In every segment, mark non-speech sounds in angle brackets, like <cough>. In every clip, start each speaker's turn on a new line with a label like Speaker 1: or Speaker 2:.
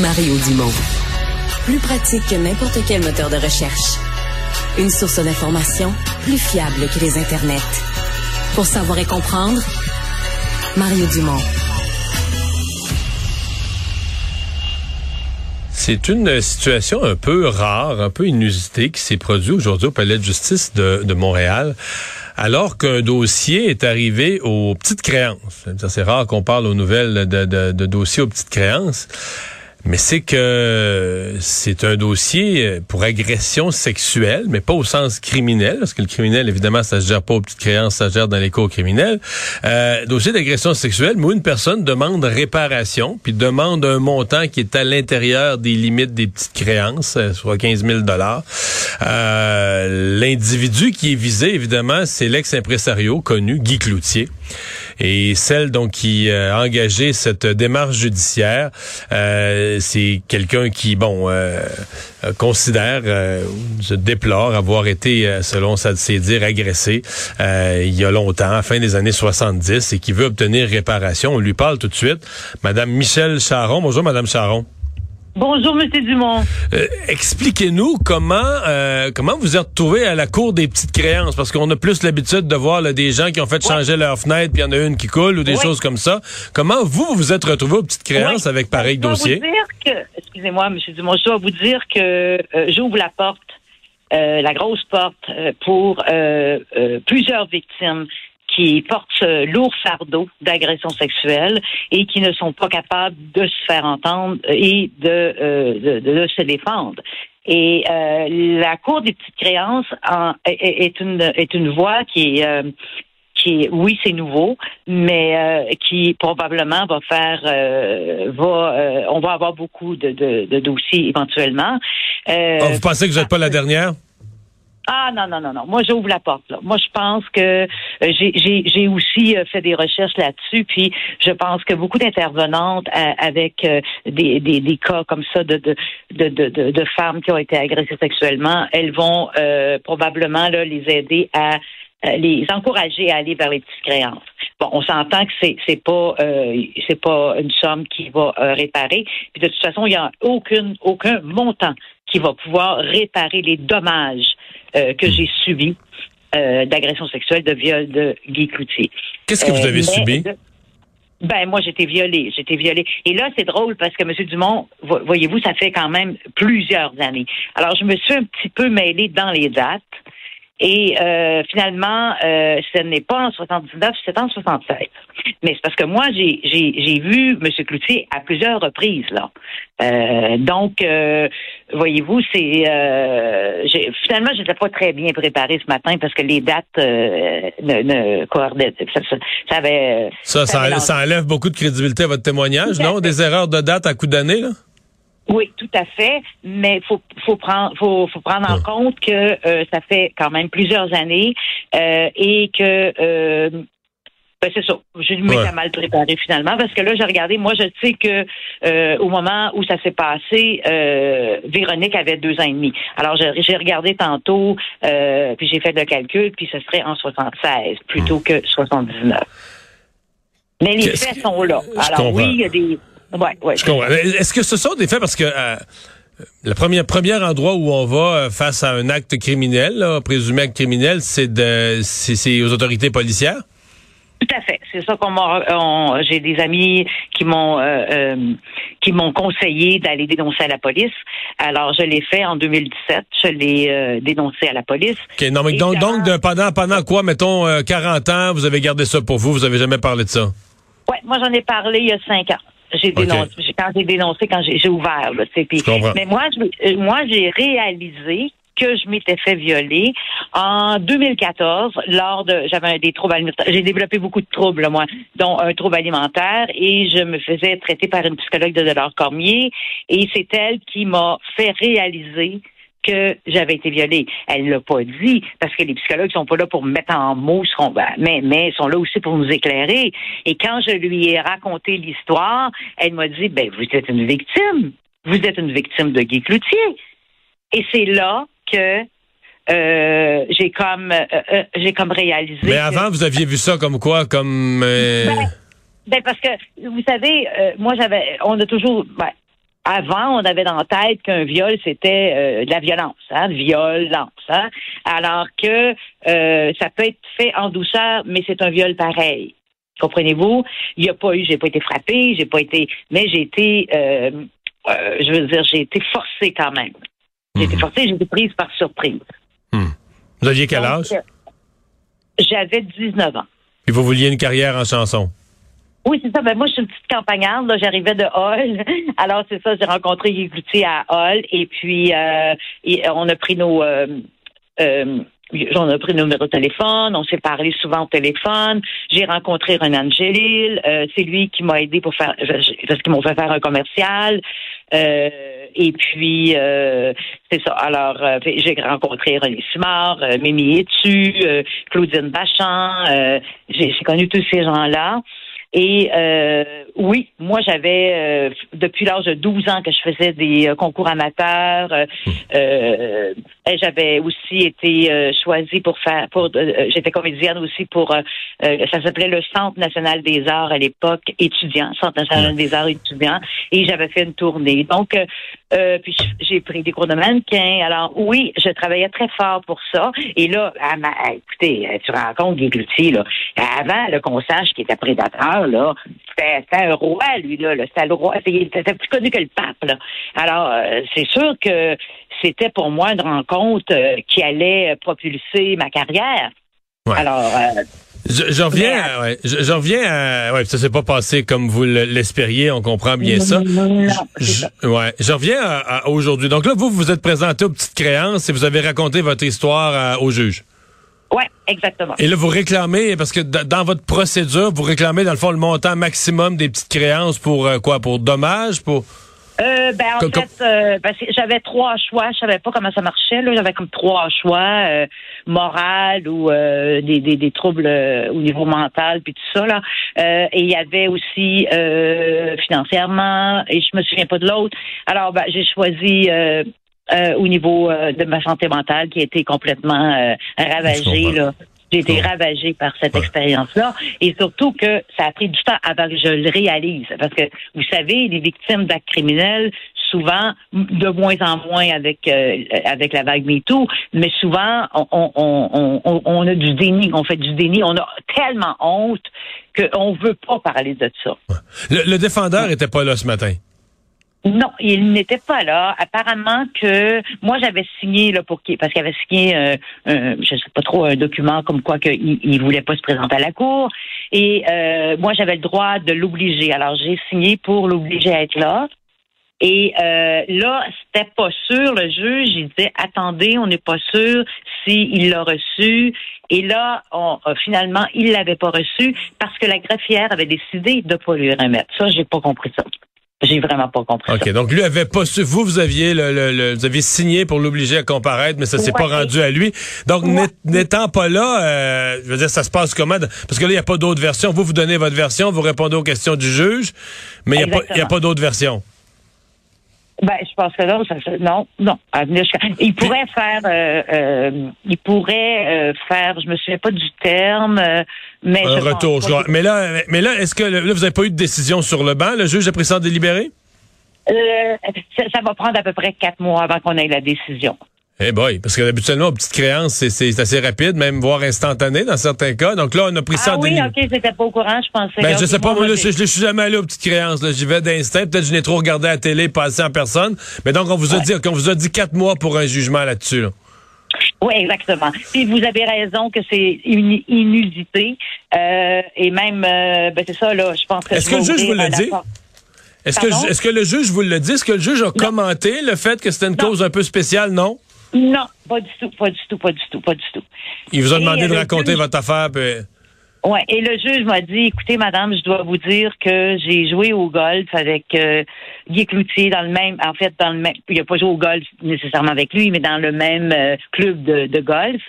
Speaker 1: Mario Dumont. Plus pratique que n'importe quel moteur de recherche. Une source d'information plus fiable que les internets. Pour savoir et comprendre, Mario Dumont.
Speaker 2: C'est une situation un peu rare, un peu inusitée qui s'est produite aujourd'hui au Palais de justice de, de Montréal, alors qu'un dossier est arrivé aux petites créances. C'est rare qu'on parle aux nouvelles de, de, de dossiers aux petites créances. Mais c'est que c'est un dossier pour agression sexuelle, mais pas au sens criminel, parce que le criminel, évidemment, ça se gère pas aux petites créances, ça se gère dans les cours criminels. Euh, dossier d'agression sexuelle, où une personne demande réparation, puis demande un montant qui est à l'intérieur des limites des petites créances, euh, soit 15 000 dollars. Euh, L'individu qui est visé, évidemment, c'est l'ex-impresario connu, Guy Cloutier. Et celle donc qui a engagé cette démarche judiciaire, euh, c'est quelqu'un qui, bon, euh, considère, euh, se déplore avoir été, selon ses dires, agressé il y a longtemps, à fin des années 70, et qui veut obtenir réparation. On lui parle tout de suite. Madame Michel Charon. Bonjour, Madame Charon.
Speaker 3: Bonjour, Monsieur Dumont.
Speaker 2: Euh, Expliquez-nous comment euh, comment vous êtes retrouvé à la cour des petites créances, parce qu'on a plus l'habitude de voir là, des gens qui ont fait changer leur fenêtre, puis il y en a une qui coule ou des choses comme ça. Comment vous vous êtes retrouvé aux petites créances avec pareil dossier?
Speaker 3: Je dois vous dire que, excusez-moi, Monsieur Dumont, je dois vous dire que euh, j'ouvre la porte, euh, la grosse porte, euh, pour plusieurs victimes qui portent ce lourd fardeau d'agression sexuelle et qui ne sont pas capables de se faire entendre et de, euh, de, de se défendre. Et euh, la Cour des petites créances en, est, une, est une voie qui est... Euh, qui est, oui, c'est nouveau, mais euh, qui probablement va faire, euh, va, euh, on va avoir beaucoup de, de, de dossiers éventuellement.
Speaker 2: Oh, vous pensez que vous n'êtes pas la dernière?
Speaker 3: Ah non, non, non, non. Moi, j'ouvre la porte. Là. Moi, je pense que euh, j'ai aussi euh, fait des recherches là-dessus, puis je pense que beaucoup d'intervenantes euh, avec des, des, des, cas comme ça de, de, de, de, de femmes qui ont été agressées sexuellement, elles vont probablement là, les aider à les encourager à aller vers les petites créances. Bon, on s'entend que c'est c'est pas c'est pas une somme qui va réparer. Puis de toute façon, il n'y a aucune aucun montant qui va pouvoir réparer les dommages euh, que j'ai subis euh, d'agression sexuelle, de viol de Guy Cloutier.
Speaker 2: Qu'est-ce que vous avez subi?
Speaker 3: ben moi j'étais violée, j'étais violée. Et là c'est drôle parce que Monsieur Dumont, voyez-vous, ça fait quand même plusieurs années. Alors je me suis un petit peu mêlée dans les dates. Et euh, finalement, euh, ce n'est pas en 79, c'est en 76. Mais c'est parce que moi, j'ai, j'ai, j'ai vu M. Cloutier à plusieurs reprises. là. Euh, donc, euh, voyez-vous, c'est euh, j'ai, finalement, je n'étais pas très bien préparée ce matin parce que les dates euh, ne, ne coordonnaient. Ça, ça, ça, avait,
Speaker 2: ça, ça, ça, enlève beaucoup de crédibilité à votre témoignage, non? Des erreurs de date à coup d'année, là?
Speaker 3: Oui, tout à fait, mais faut faut prendre faut, faut prendre en compte que euh, ça fait quand même plusieurs années euh, et que euh, ben c'est ça. J'ai dû ouais. mal préparé finalement parce que là j'ai regardé. Moi, je sais que euh, au moment où ça s'est passé, euh, Véronique avait deux ans et demi. Alors j'ai regardé tantôt, euh, puis j'ai fait le calcul, puis ce serait en 76 plutôt que 79. Mais les faits sont là. Alors oui, il y a des Ouais, ouais.
Speaker 2: Je comprends. Est-ce que ce sont des faits? Parce que euh, le premier, premier endroit où on va face à un acte criminel, là, présumé acte criminel, c'est de c'est aux autorités policières?
Speaker 3: Tout à fait. C'est ça qu'on m'a. J'ai des amis qui m'ont euh, euh, qui m'ont conseillé d'aller dénoncer à la police. Alors je l'ai fait en 2017. Je l'ai euh, dénoncé à la police.
Speaker 2: Ok. Non, mais donc, donc de, pendant pendant quoi, mettons 40 ans, vous avez gardé ça pour vous. Vous avez jamais parlé de ça?
Speaker 3: Ouais, moi j'en ai parlé il y a cinq ans. J'ai dénoncé quand j'ai dénoncé quand j'ai ouvert là, pis, mais moi je, moi j'ai réalisé que je m'étais fait violer en 2014 lors de j'avais des troubles alimentaires. J'ai développé beaucoup de troubles moi, dont un trouble alimentaire et je me faisais traiter par une psychologue de Delors Cormier et c'est elle qui m'a fait réaliser que j'avais été violée. Elle l'a pas dit parce que les psychologues sont pas là pour me mettre en mots, ben, mais mais sont là aussi pour nous éclairer. Et quand je lui ai raconté l'histoire, elle m'a dit ben vous êtes une victime. Vous êtes une victime de Guy Cloutier. Et c'est là que euh, j'ai comme euh, euh, j'ai comme réalisé.
Speaker 2: Mais avant, vous aviez vu ça comme quoi, comme. Ben,
Speaker 3: ben, parce que vous savez, moi j'avais, on a toujours, ben, avant, on avait dans la tête qu'un viol, c'était de la violence, hein, violence. Hein, alors que ça peut être fait en douceur, mais c'est un viol pareil. Comprenez-vous? Il n'y a pas eu, j'ai pas été frappée, j'ai pas été, mais j'ai été, je veux dire, j'ai été forcée quand même. J'ai été mhm. forcée, j'ai été prise par surprise.
Speaker 2: Hmm. Vous aviez quel âge?
Speaker 3: J'avais 19 ans.
Speaker 2: Et vous vouliez une carrière en chanson?
Speaker 3: Oui, c'est ça. Ben, moi, je suis une petite campagnarde. J'arrivais de Hall. <laughs> Alors, c'est ça, j'ai rencontré Cloutier à Hall. Et puis, euh, on a pris nos... Euh, euh, on a pris nos numéros de téléphone, on s'est parlé souvent au téléphone. J'ai rencontré Renan Gélil, euh, c'est lui qui m'a aidé pour faire parce qu'ils m'ont fait faire un commercial. Euh, et puis, euh, c'est ça. Alors, j'ai rencontré René Simard, Mimi Etu, Claudine Bachand. j'ai connu tous ces gens-là. Et oui, moi j'avais euh, depuis l'âge de 12 ans que je faisais des euh, concours amateurs. Euh, j'avais aussi été choisie pour faire pour j'étais comédienne aussi pour ça s'appelait le Centre national des arts à l'époque étudiant, Centre national des arts étudiants et j'avais fait une tournée. Donc puis j'ai pris des cours de mannequin. Alors oui, je travaillais très fort pour ça et là écoutez, tu rencontres Guy Cloutier là, avant le qu'on sache qu'il était prédateur là, c'était un roi, lui, là. C'était le roi. C'était plus connu que le pape, là. Alors, euh, c'est sûr que c'était pour moi une rencontre euh, qui allait propulser ma carrière. Alors. Euh,
Speaker 2: je, reviens, à, ouais, je, reviens à, ouais, ça s'est pas passé comme vous l'espériez, on comprend bien ça. je, ouais, je reviens à, aujourd'hui. Donc là, vous vous êtes présenté aux petites créances et vous avez raconté votre histoire au juge.
Speaker 3: Oui, exactement.
Speaker 2: Et là, vous réclamez, parce que dans votre procédure, vous réclamez, dans le fond, le montant maximum des petites créances pour euh, quoi? Pour dommages? Pour?
Speaker 3: Euh, ben, en fait, euh, j'avais trois choix. Je savais pas comment ça marchait. Là, j'avais comme trois choix euh, moral ou euh, des, des, des, troubles au niveau mental puis tout ça là. et il y avait aussi financièrement et je me souviens pas de l'autre. Alors, ben, j'ai choisi euh, au niveau euh, de ma santé mentale qui a été complètement euh, ravagée. Là. J'ai été ravagée par cette expérience-là et surtout que ça a pris du temps avant que je le réalise. Parce que, vous savez, les victimes d'actes criminels, souvent, de moins en moins avec avec la vague MeToo, mais souvent, on, on, on, on, a du déni, on fait du déni, on a tellement honte qu'on veut pas parler de ça.
Speaker 2: Le, le défendeur était pas là ce matin.
Speaker 3: Non, il n'était pas là. Apparemment que moi j'avais signé là pour parce qu'il avait signé euh, je sais pas trop un document comme quoi qu'il il voulait pas se présenter à la cour et euh, moi j'avais le droit de l'obliger. Alors j'ai signé pour l'obliger à être là. Et euh, là, c'était pas sûr. Le juge, il disait attendez, on n'est pas sûr s'il l'a reçu. Et là, on, finalement, il l'avait pas reçu parce que la greffière avait décidé de pas lui remettre. Ça, j'ai pas compris ça. J'ai vraiment pas compris.
Speaker 2: OK, donc lui avait pas su. Vous, vous aviez le, vous aviez signé pour l'obliger à comparaître, mais ça s'est pas rendu à lui. Donc, n'étant pas là, euh, je veux dire, ça se passe comment? Parce que là, il n'y a pas d'autre version. Vous, vous donnez votre version, vous répondez aux questions du juge, mais il n'y a, pas d'autre version.
Speaker 3: Ben, je pense que non, ça, non, non. Il pourrait faire, euh, euh, il pourrait euh, faire, je me souviens pas du terme, mais
Speaker 2: un retour. Mais là, mais là, est-ce que là, vous n'avez pas eu de décision sur le banc? Le juge a pris ça en délibéré?
Speaker 3: Ça, ça, va prendre à peu près quatre mois avant qu'on ait la décision.
Speaker 2: Eh boy, parce que habituellement, aux petites créances, c'est assez rapide, même voire instantané dans certains cas. Donc là, on a pris ça
Speaker 3: ah, oui, OK, c'était pas au courant, je pensais.
Speaker 2: Ben, je sais pas, moi, je, je, suis jamais allé aux petites créances. J'y vais d'instinct. Peut-être que je n'ai trop regardé à la télé, passé en personne. Mais donc, on vous a dit, qu'on vous a dit quatre mois pour un jugement là-dessus.
Speaker 3: Oui, exactement. Puis vous avez raison que c'est une inusité. Euh, et même, euh, ben c'est ça, là, je pense que...
Speaker 2: Est-ce que le juge vous l'a dit? Est-ce que, est que le juge vous l'a dit? Est-ce que le juge a commenté le fait que c'était une cause un peu spéciale? Non?
Speaker 3: Non, pas du tout, pas du tout, pas du tout, pas du tout.
Speaker 2: Il vous a demandé de raconter
Speaker 3: juge-
Speaker 2: votre affaire. puis-
Speaker 3: Ouais, et le juge m'a dit, écoutez, madame, je dois vous dire que j'ai joué au golf avec euh, Guy Cloutier dans le même, en fait, dans le même, il a pas joué au golf nécessairement avec lui, mais dans le même euh, club de, de golf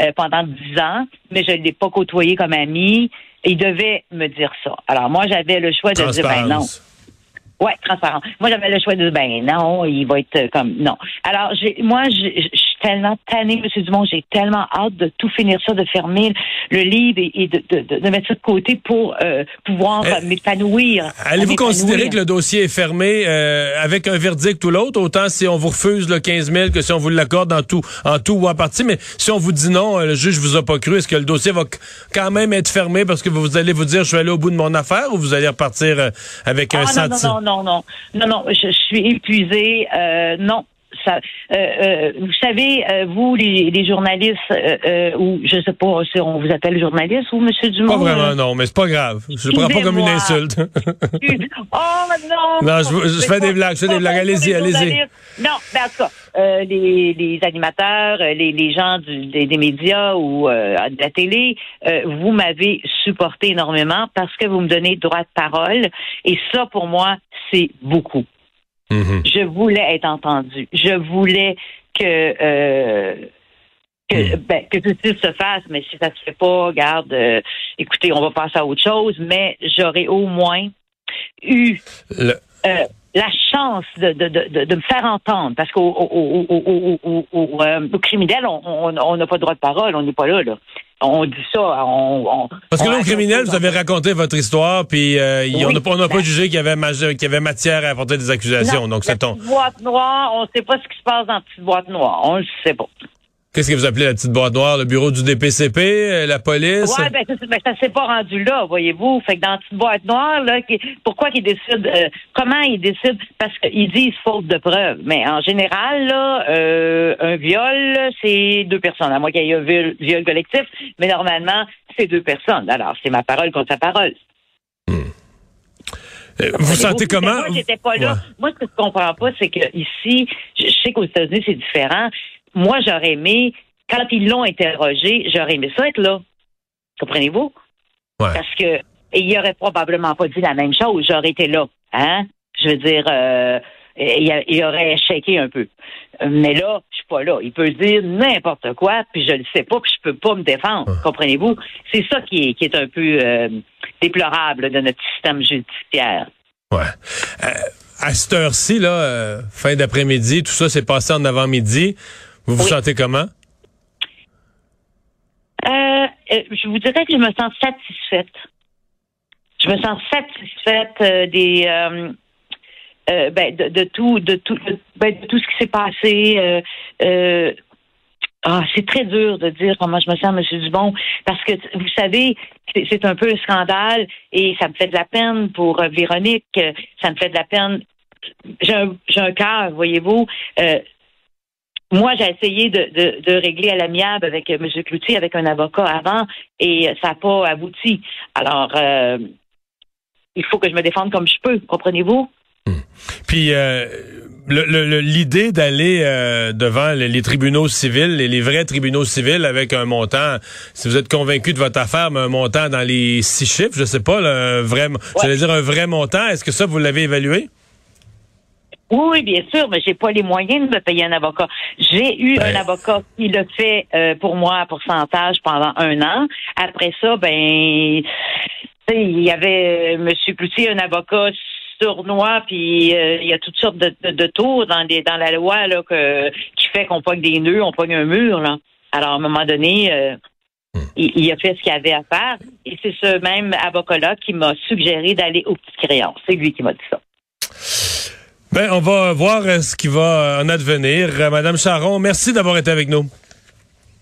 Speaker 3: euh, pendant dix ans, mais je ne l'ai pas côtoyé comme ami. Il devait me dire ça. Alors moi, j'avais le choix de dire ben non. Ouais, transparent. Moi, j'avais le choix de ben non, il va être euh, comme non. Alors, j'ai, moi, je suis tellement tannée, Monsieur Dumont, j'ai tellement hâte de tout finir ça, de fermer le livre et, et de, de, de, mettre ça de côté pour euh, pouvoir
Speaker 2: Eh,
Speaker 3: euh, m'épanouir.
Speaker 2: Allez-vous considérer que le dossier est fermé euh, avec un verdict ou l'autre, autant si on vous refuse le 15 000 que si on vous l'accorde en tout, en tout ou en partie, mais si on vous dit non, euh, le juge vous a pas cru, est-ce que le dossier va quand même être fermé parce que vous allez vous dire je suis allé au bout de mon affaire ou vous allez repartir euh, avec un
Speaker 3: Ah, non,
Speaker 2: sentiment?
Speaker 3: Non, non, non, non, je, je suis épuisée. Euh, non. Ça, euh, euh, vous savez, euh, vous, les, les journalistes, euh, euh, ou je sais pas si on vous appelle journaliste ou Monsieur Dumont.
Speaker 2: Pas vraiment,
Speaker 3: euh,
Speaker 2: non, mais c'est pas grave. Je le prends pas comme une insulte. <laughs>
Speaker 3: Oh non!
Speaker 2: Non, je fais des blagues, je fais des blagues. Allez-y, allez-y.
Speaker 3: Non, ben, en tout cas, euh, les, les animateurs, les, les gens du- des, des médias ou euh, de la télé, euh, vous m'avez supporté énormément parce que vous me donnez droit de parole. Et ça, pour moi, beaucoup.
Speaker 2: Mhm.
Speaker 3: Je voulais être entendue. Je voulais que... euh, que,
Speaker 2: Hmm.
Speaker 3: ben, que justice se fasse, mais si ça se fait pas, regarde, euh, écoutez, on va passer à autre chose, mais j'aurais au moins eu
Speaker 2: Le-
Speaker 3: euh, la chance de, de, de, de- de me faire entendre, parce qu'au au, criminel, on n'a pas de droit de parole, on n'est pas là, là. On dit ça, on... on
Speaker 2: Parce que là, au criminel, vous avez raconté votre histoire, puis euh, on
Speaker 3: Oui.
Speaker 2: n'a pas, on n'a pas jugé qu'il y, avait qu'il y avait matière à apporter des accusations.
Speaker 3: Non,
Speaker 2: donc,
Speaker 3: la
Speaker 2: c'est ton.
Speaker 3: boîte noire, on ne sait pas ce qui se passe dans la petite boîte noire. On ne le sait pas.
Speaker 2: Qu'est-ce que vous appelez la petite boîte noire? Le bureau du DPCP, euh, la police?
Speaker 3: Ouais, ben, ça, ben, ça s'est pas rendu là, voyez-vous. Fait que dans la petite boîte noire, là, pourquoi qu'ils décident, euh, comment ils décident, parce qu'ils disent faute de preuve. Mais en général, là, euh, un viol, c'est deux personnes, à moins qu'il y ait un viol, viol collectif, mais normalement, c'est deux personnes. Alors, c'est ma parole contre sa parole.
Speaker 2: Euh, vous sentez
Speaker 3: Comprenez-vous?
Speaker 2: comment?
Speaker 3: Moi, j'étais pas là.
Speaker 2: Ouais.
Speaker 3: Moi, ce que je comprends pas, c'est que ici, je sais qu'aux États-Unis, c'est différent. Moi, j'aurais aimé, quand ils l'ont interrogé, j'aurais aimé ça être là. Comprenez-vous?
Speaker 2: Ouais.
Speaker 3: Parce que il aurait probablement pas dit la même chose. J'aurais été là. Hein? Je veux dire, euh, il, aurait shaké un peu. Mais là, je suis pas là. Il peut dire n'importe quoi, puis je le sais pas, puis je peux pas me défendre. Comprenez-vous? C'est ça qui est, qui est un peu euh, déplorable de notre système judiciaire.
Speaker 2: Ouais. Euh, à cette heure-ci, là, fin d'après-midi, tout ça s'est passé en avant-midi. Vous vous
Speaker 3: Oui.
Speaker 2: sentez comment?
Speaker 3: Euh, euh, je vous dirais que je me sens satisfaite. Je me sens satisfaite euh, des euh, euh, ben, de, de tout de tout de, ben, de tout ce qui s'est passé. ah, c'est très dur de dire comment je me sens, M. Dubon, parce que vous savez, c'est un peu un scandale et ça me fait de la peine pour Véronique, ça me fait de la peine. J'ai un, cœur, voyez-vous. Euh, moi, j'ai essayé de, de, de régler à l'amiable avec euh, M. Cloutier, avec un avocat avant, et euh, ça n'a pas abouti. Alors, euh, il faut que je me défende comme je peux, comprenez-vous?
Speaker 2: Puis euh, le- le- l'idée d'aller euh, devant les, les tribunaux civils, les, les vrais tribunaux civils, avec un montant, si vous êtes convaincu de votre affaire, mais un montant dans les six chiffres, je sais pas, là, un vrai, j'allais dire un vrai montant, est-ce que ça, vous l'avez évalué?
Speaker 3: Oui, bien sûr, mais j'ai pas les moyens de me payer un avocat. J'ai eu
Speaker 2: Ben.
Speaker 3: un avocat qui le fait euh, pour moi à pourcentage pendant un an. Après ça, ben, il y avait euh, Monsieur Cloutier, un avocat sournois, puis euh, il y a toutes sortes de, de, de tours dans, des, dans la loi là, que, qui fait qu'on pogne des nœuds, on pogne un mur. Là. Alors, à un moment donné, euh, il, il a fait ce qu'il avait à faire. Et c'est ce même avocat-là qui m'a suggéré d'aller aux petites créances. C'est lui qui m'a dit ça.
Speaker 2: Ben, on va voir euh, ce qui va euh, en advenir. Euh, Madame Charon, merci d'avoir été avec nous.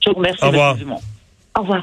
Speaker 3: Je vous remercie,
Speaker 2: Au revoir.
Speaker 3: Au revoir.